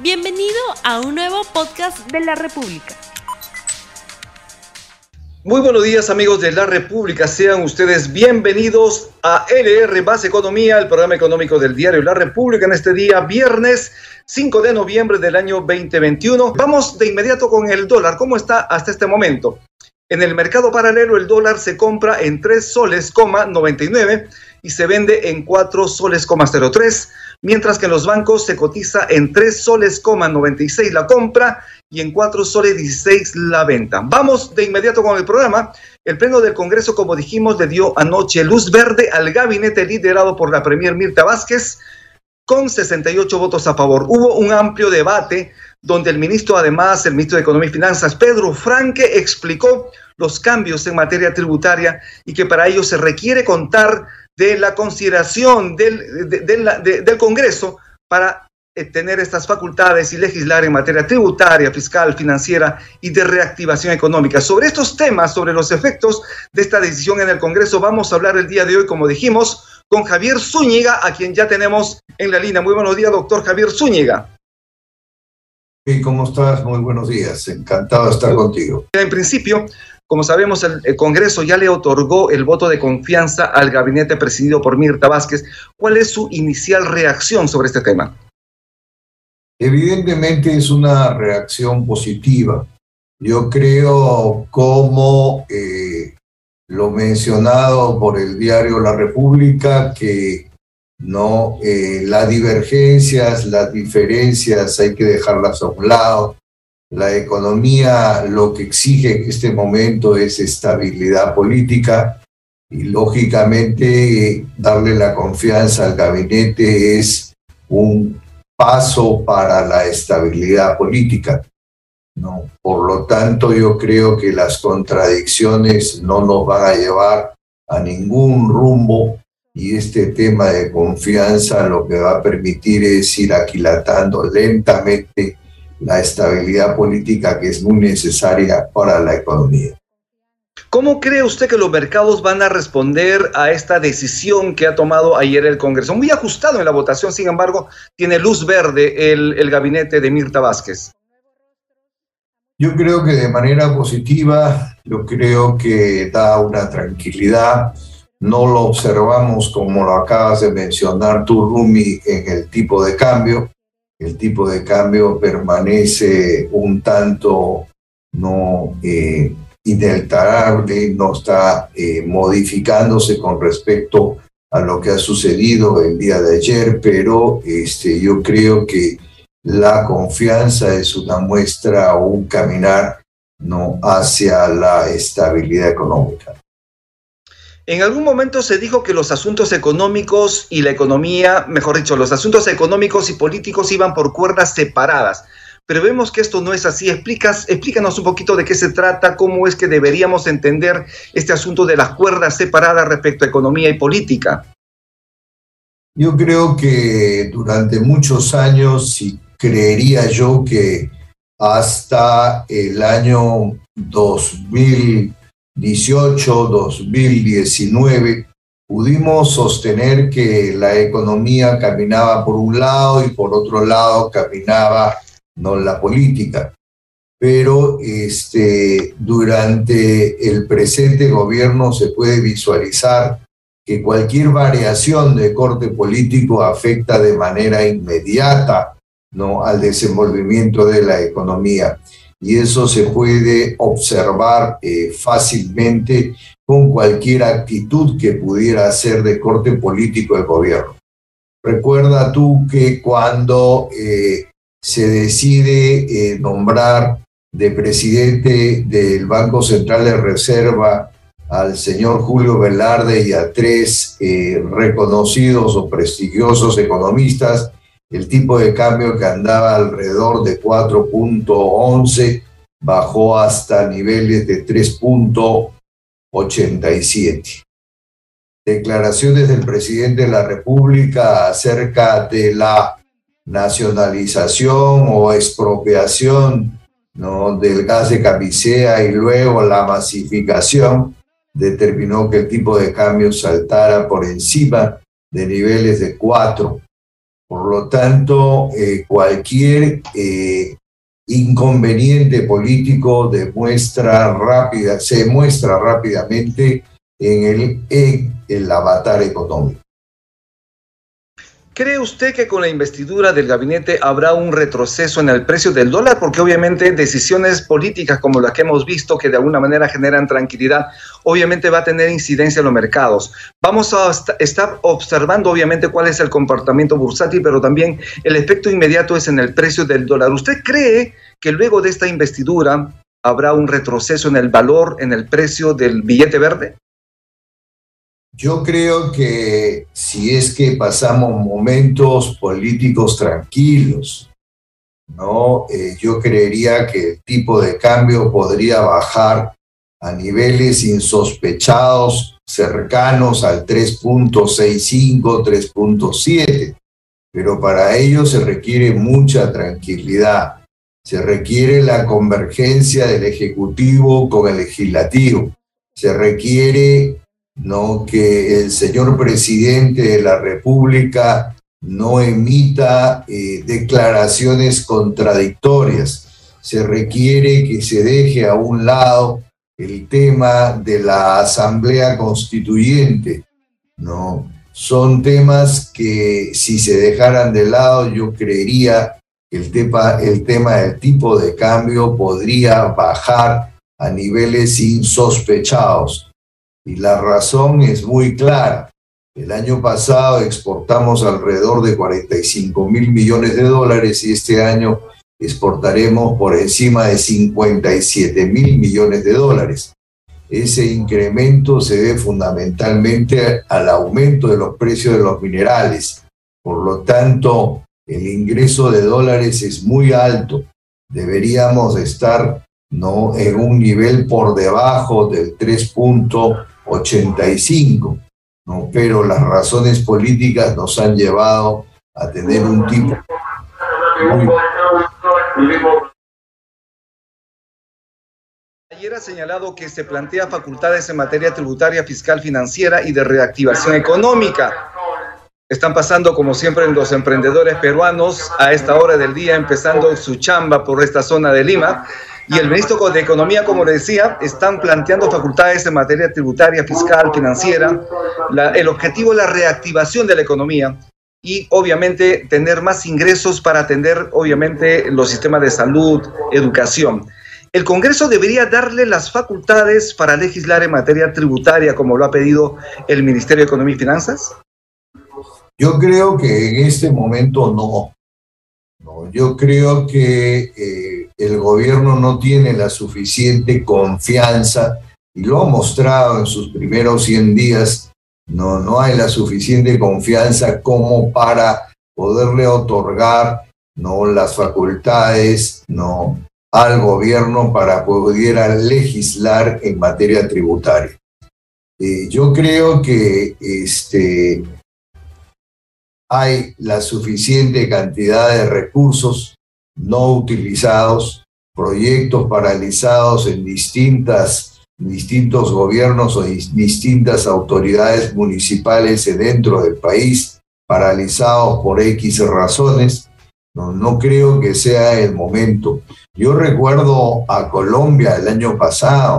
Bienvenido a un nuevo podcast de la República. Muy buenos días amigos de la República, sean ustedes bienvenidos a LR Más Economía, el programa económico del diario La República en este día viernes 5 de noviembre del año 2021. Vamos de inmediato con el dólar, ¿cómo está hasta este momento? En el mercado paralelo el dólar se compra en 3 soles, 99 y se vende en 4 soles, 03 mientras que en los bancos se cotiza en 3 soles, 96 la compra y en 4 soles 16 la venta. Vamos de inmediato con el programa. El Pleno del Congreso, como dijimos, le dio anoche luz verde al gabinete liderado por la Premier Mirta Vázquez con 68 votos a favor. Hubo un amplio debate donde el ministro, además, el ministro de Economía y Finanzas, Pedro Franque, explicó los cambios en materia tributaria y que para ello se requiere contar de la consideración del, del Congreso para eh, tener estas facultades y legislar en materia tributaria, fiscal, financiera y de reactivación económica. Sobre estos temas, sobre los efectos de esta decisión en el Congreso, vamos a hablar el día de hoy, como dijimos, con Javier Zúñiga, a quien ya tenemos en la línea. Muy buenos días, doctor Javier Zúñiga. Sí, ¿cómo estás? Muy buenos días. Encantado de estar contigo. En principio, como sabemos, el, Congreso ya le otorgó el voto de confianza al gabinete presidido por Mirta Vázquez. ¿Cuál es su inicial reacción sobre este tema? Evidentemente es una reacción positiva. Yo creo, como eh, lo mencionado por el diario La República, que no eh, las divergencias, las diferencias hay que dejarlas a un lado. La economía lo que exige en este momento es estabilidad política y lógicamente darle la confianza al gabinete es un paso para la estabilidad política. ¿no? Por lo tanto, yo creo que las contradicciones no nos van a llevar a ningún rumbo y este tema de confianza lo que va a permitir es ir aquilatando lentamente la estabilidad política que es muy necesaria para la economía. ¿Cómo cree usted que los mercados van a responder a esta decisión que ha tomado ayer el Congreso? Muy ajustado en la votación, sin embargo, tiene luz verde el, el gabinete de Mirta Vázquez. Yo creo que de manera positiva, yo creo que da una tranquilidad. No lo observamos como lo acabas de mencionar tú, Rumi, en el tipo de cambio el tipo de cambio permanece un tanto no eh, no está eh, modificándose con respecto a lo que ha sucedido el día de ayer, pero este, yo creo que la confianza es una muestra o un caminar no hacia la estabilidad económica. En algún momento se dijo que los asuntos económicos y la economía, mejor dicho, los asuntos económicos y políticos iban por cuerdas separadas. Pero vemos que esto no es así. Explicas, explícanos un poquito de qué se trata, cómo es que deberíamos entender este asunto de las cuerdas separadas respecto a economía y política. Yo creo que durante muchos años, y creería yo que hasta el año 2000, 2018-2019, pudimos sostener que la economía caminaba por un lado y por otro lado caminaba no la política. Pero este, durante el presente gobierno se puede visualizar que cualquier variación de corte político afecta de manera inmediata ¿no? al desenvolvimiento de la economía y eso se puede observar eh, fácilmente con cualquier actitud que pudiera ser de corte político del gobierno. Recuerda tú que cuando eh, se decide eh, nombrar de presidente del Banco Central de Reserva al señor Julio Velarde y a tres reconocidos o prestigiosos economistas, el tipo de cambio que andaba alrededor de 4.11 bajó hasta niveles de 3.87. Declaraciones del presidente de la República acerca de la nacionalización o expropiación del gas de camisea y luego la masificación determinó que el tipo de cambio saltara por encima de niveles de 4 Por lo tanto, eh, cualquier eh, inconveniente político se muestra rápidamente en el, en el avatar económico. ¿Cree usted que con la investidura del gabinete habrá un retroceso en el precio del dólar? Porque obviamente decisiones políticas como las que hemos visto que de alguna manera generan tranquilidad, obviamente va a tener incidencia en los mercados. Vamos a estar observando obviamente cuál es el comportamiento bursátil, pero también el efecto inmediato es en el precio del dólar. ¿Usted cree que luego de esta investidura habrá un retroceso en el valor, en el precio del billete verde? Yo creo que si es que pasamos momentos políticos tranquilos, ¿no? Eh, yo creería que el tipo de cambio podría bajar a niveles insospechados cercanos al 3.65, 3.7, pero para ello se requiere mucha tranquilidad, se requiere la convergencia del Ejecutivo con el Legislativo, se requiere ¿no? que el señor presidente de la República no emita eh, declaraciones contradictorias. Se requiere que se deje a un lado el tema de la Asamblea Constituyente, ¿no? Son temas que si se dejaran de lado, yo creería que el tema, el tema del tipo de cambio podría bajar a niveles insospechados. Y la razón es muy clara. El año pasado exportamos alrededor de 45 mil millones de dólares y este año exportaremos por encima de 57 mil millones de dólares. Ese incremento se debe fundamentalmente al aumento de los precios de los minerales. Por lo tanto, el ingreso de dólares es muy alto. Deberíamos estar ¿no? en un nivel por debajo del 3. 85, ¿no? pero las razones políticas nos han llevado a tener un tipo Ayer ha señalado que se plantea facultades en materia tributaria, fiscal, financiera y de reactivación económica. Están pasando, como siempre, los emprendedores peruanos a esta hora del día, empezando su chamba por esta zona de Lima. Y el ministro de Economía, como le decía, están planteando facultades en materia tributaria, fiscal, financiera. el objetivo es la reactivación de la economía y obviamente tener más ingresos para atender obviamente los sistemas de salud, educación. ¿El Congreso debería darle las facultades para legislar en materia tributaria como lo ha pedido el Ministerio de Economía y Finanzas? Yo creo que en este momento no. Yo creo que eh, el gobierno no tiene la suficiente confianza y lo ha mostrado en sus primeros 100 días, no, no hay la suficiente confianza como para poderle otorgar no las facultades no al gobierno para pudiera legislar en materia tributaria. Eh, yo creo que este, hay la suficiente cantidad de recursos no utilizados, proyectos paralizados en distintas, distintos gobiernos o distintas autoridades municipales dentro del país, paralizados por X razones. No, creo que sea el momento. Yo recuerdo a Colombia el año pasado,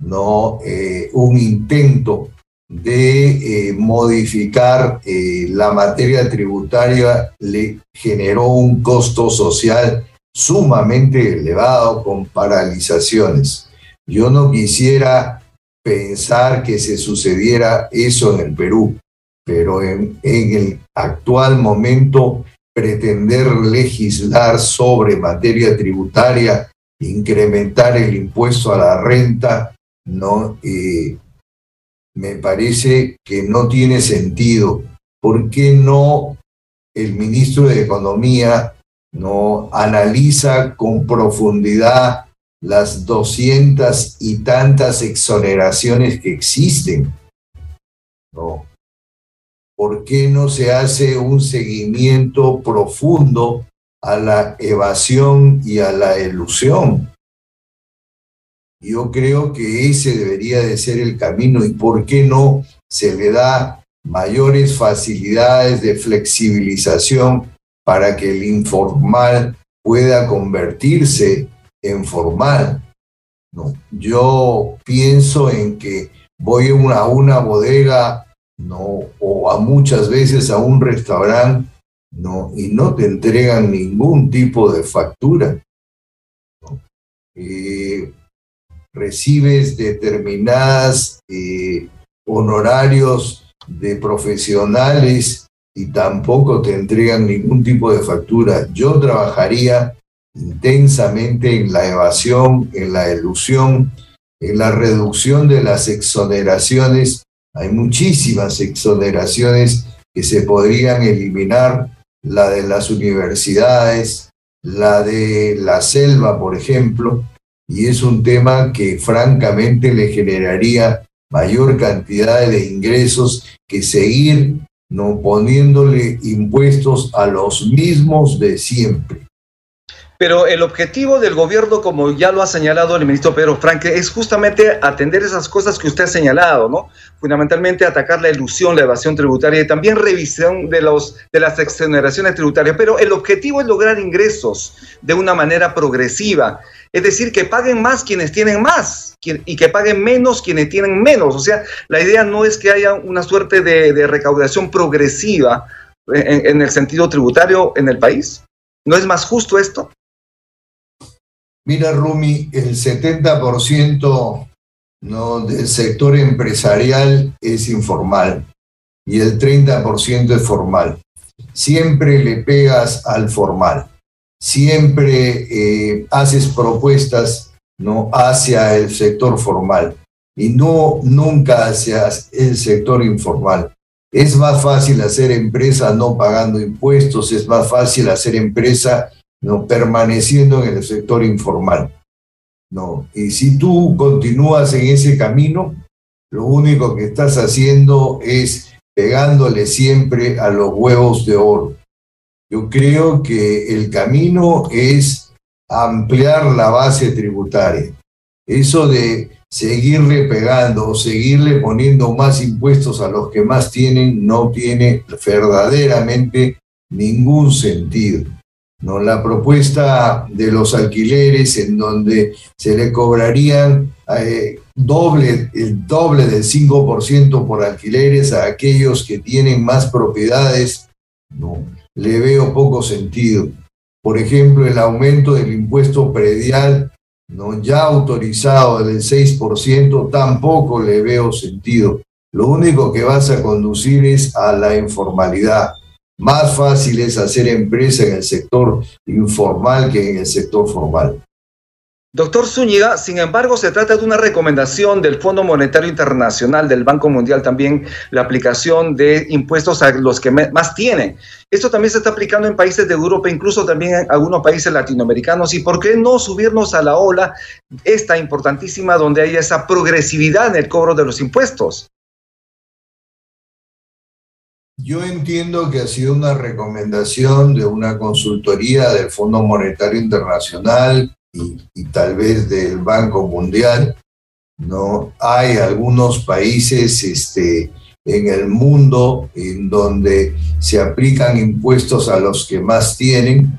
¿no? Eh, un intento de eh, modificar eh, la materia tributaria le generó un costo social sumamente elevado con paralizaciones. Yo no quisiera pensar que se sucediera eso en el Perú, pero en, el actual momento pretender legislar sobre materia tributaria, incrementar el impuesto a la renta, no eh, me parece que no tiene sentido. ¿Por qué no el ministro de Economía no analiza con profundidad las doscientas y tantas exoneraciones que existen? ¿No? ¿Por qué no se hace un seguimiento profundo a la evasión y a la ilusión? Yo creo que ese debería de ser el camino y por qué no se le da mayores facilidades de flexibilización para que el informal pueda convertirse en formal. ¿no? Yo pienso en que voy a una, bodega ¿no? o a muchas veces a un restaurante ¿no? y no te entregan ningún tipo de factura. Eh, recibes determinadas eh, honorarios de profesionales y tampoco te entregan ningún tipo de factura. Yo trabajaría intensamente en la evasión, en la ilusión, en la reducción de las exoneraciones. Hay muchísimas exoneraciones que se podrían eliminar, la de las universidades, la de la selva, por ejemplo, y es un tema que francamente le generaría mayor cantidad de ingresos que seguir no poniéndole impuestos a los mismos de siempre. Pero el objetivo del gobierno, como ya lo ha señalado el ministro Pedro Franque, es justamente atender esas cosas que usted ha señalado, ¿no? Fundamentalmente atacar la ilusión, la evasión tributaria y también revisión de, los, de las exoneraciones tributarias. Pero el objetivo es lograr ingresos de una manera progresiva. Es decir, que paguen más quienes tienen más y que paguen menos quienes tienen menos. O sea, la idea no es que haya una suerte de, recaudación progresiva en, en el sentido tributario en el país. ¿No es más justo esto? Mira, Rumi, el 70% ¿no? del sector empresarial es informal y el 30% es formal. Siempre le pegas al formal, siempre eh, haces propuestas ¿no? hacia el sector formal y no nunca hacia el sector informal. Es más fácil hacer empresa no pagando impuestos, es más fácil hacer empresa ¿no? permaneciendo en el sector informal. ¿no? Y si tú continúas en ese camino, lo único que estás haciendo es pegándole siempre a los huevos de oro. Yo creo que el camino es ampliar la base tributaria. Eso de seguirle pegando o seguirle poniendo más impuestos a los que más tienen no tiene verdaderamente ningún sentido. ¿no? La propuesta de los alquileres en donde se le cobrarían eh, doble, el doble del 5% por alquileres a aquellos que tienen más propiedades, no, le veo poco sentido. Por ejemplo, el aumento del impuesto predial, ¿no? ya autorizado del 6%, tampoco le veo sentido. Lo único que vas a conducir es a la informalidad más fácil es hacer empresa en el sector informal que en el sector formal. Doctor Zúñiga, sin embargo, se trata de una recomendación del Fondo Monetario Internacional, del Banco Mundial también, la aplicación de impuestos a los que más tienen. Esto también se está aplicando en países de Europa, incluso también en algunos países latinoamericanos. ¿Y por qué no subirnos a la ola esta importantísima donde haya esa progresividad en el cobro de los impuestos? Yo entiendo que ha sido una recomendación de una consultoría del Fondo Monetario Internacional y, tal vez del Banco Mundial. ¿no? Hay algunos países este, en el mundo en donde se aplican impuestos a los que más tienen,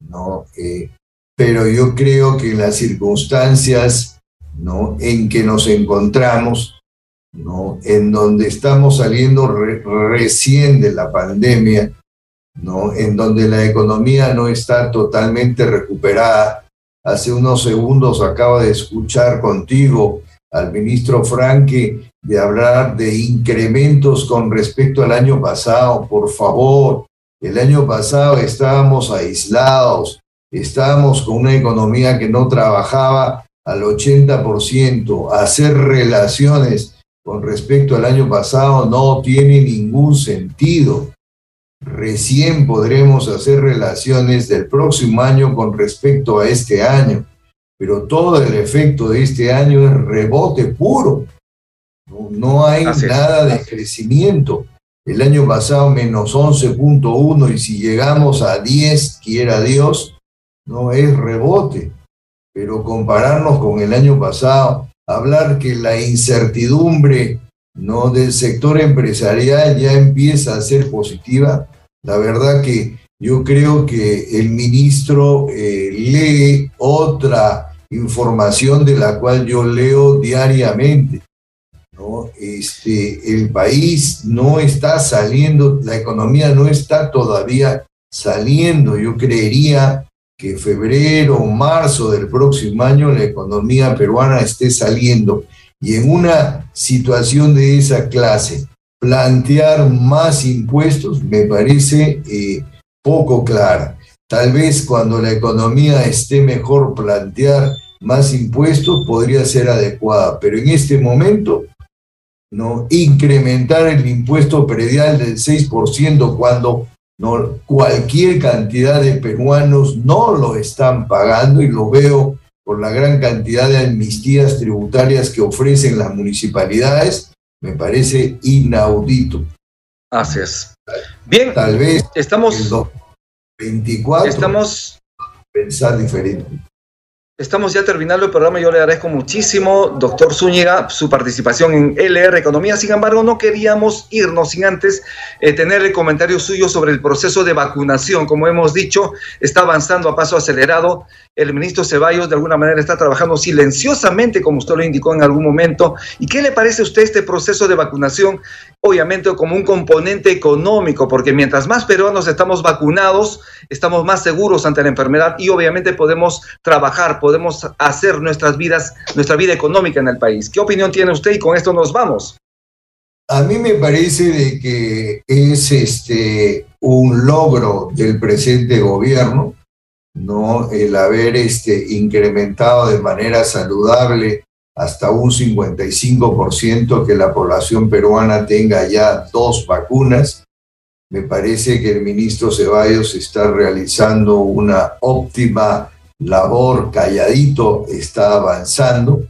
¿no? Eh, pero yo creo que en las circunstancias ¿no? en que nos encontramos, ¿no? en donde estamos saliendo recién de la pandemia, ¿no? en donde la economía no está totalmente recuperada. Hace unos segundos acabo de escuchar contigo al ministro Franque de hablar de incrementos con respecto al año pasado. Por favor, el año pasado estábamos aislados, estábamos con una economía que no trabajaba al 80%, hacer relaciones con respecto al año pasado no tiene ningún sentido. Recién podremos hacer relaciones del próximo año con respecto a este año, pero todo el efecto de este año es rebote puro. No, hay nada de crecimiento. El año pasado menos 11.1 y si llegamos a 10, quiera Dios, no es rebote. Pero compararnos con el año pasado, hablar que la incertidumbre ¿no? del sector empresarial ya empieza a ser positiva. La verdad que yo creo que el ministro eh, lee otra información de la cual yo leo diariamente. ¿no? Este, el país no está saliendo, la economía no está todavía saliendo. Yo creería que febrero o marzo del próximo año la economía peruana esté saliendo. Y en una situación de esa clase, plantear más impuestos me parece eh, poco clara. Tal vez cuando la economía esté mejor plantear más impuestos podría ser adecuada, pero en este momento, ¿no? incrementar el impuesto predial del 6% cuando ¿no? cualquier cantidad de peruanos no lo están pagando y lo veo por la gran cantidad de amnistías tributarias que ofrecen las municipalidades, me parece inaudito. Así es. Bien, tal vez estamos 24 estamos pensar diferente. Estamos ya terminando el programa. Yo le agradezco muchísimo, doctor Zúñiga, su participación en LR Economía. Sin embargo, no queríamos irnos sin antes eh, tener el comentario suyo sobre el proceso de vacunación. Como hemos dicho, está avanzando a paso acelerado. El ministro Ceballos, de alguna manera, está trabajando silenciosamente, como usted lo indicó en algún momento. ¿Y qué le parece a usted este proceso de vacunación? Obviamente, como un componente económico, porque mientras más peruanos estamos vacunados, estamos más seguros ante la enfermedad y obviamente podemos trabajar podemos hacer nuestras vidas, nuestra vida económica en el país. ¿Qué opinión tiene usted y con esto nos vamos? A mí me parece que es este un logro del presente gobierno, ¿no? El haber este, incrementado de manera saludable hasta un 55% que la población peruana tenga ya dos vacunas. Me parece que el ministro Ceballos está realizando una óptima labor calladito está avanzando.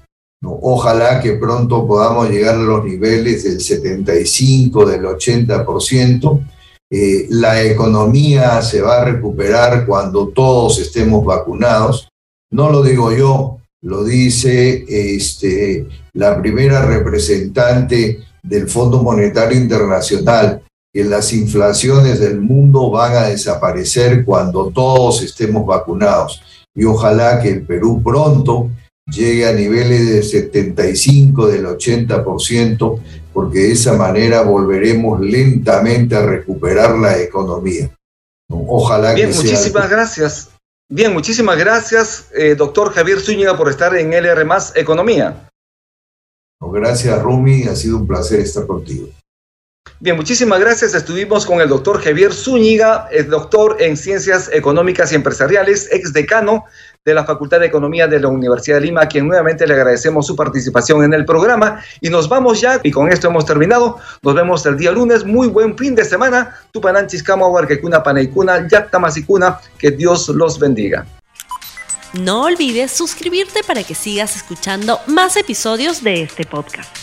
Ojalá que pronto podamos llegar a los niveles del 75, del 80%. Eh, la economía se va a recuperar cuando todos estemos vacunados. No lo digo yo, lo dice este, la primera representante del Fondo Monetario Internacional, que las inflaciones del mundo van a desaparecer cuando todos estemos vacunados y ojalá que el Perú pronto llegue a niveles del 75, del 80%, porque de esa manera volveremos lentamente a recuperar la economía. Ojalá Bien, muchísimas gracias. Bien, muchísimas gracias, eh, doctor Javier Zúñiga, por estar en LR Más Economía. gracias, Rumi, ha sido un placer estar contigo. Bien, muchísimas gracias. Estuvimos con el doctor Javier Zúñiga, el doctor en Ciencias Económicas y Empresariales, ex decano de la Facultad de Economía de la Universidad de Lima, a quien nuevamente le agradecemos su participación en el programa. Y nos vamos ya, y con esto hemos terminado. Nos vemos el día lunes. Muy buen fin de semana. Tupananchis, Huarquecuna, Paneicuna, Yactamasicuna. Que Dios los bendiga. No olvides suscribirte para que sigas escuchando más episodios de este podcast.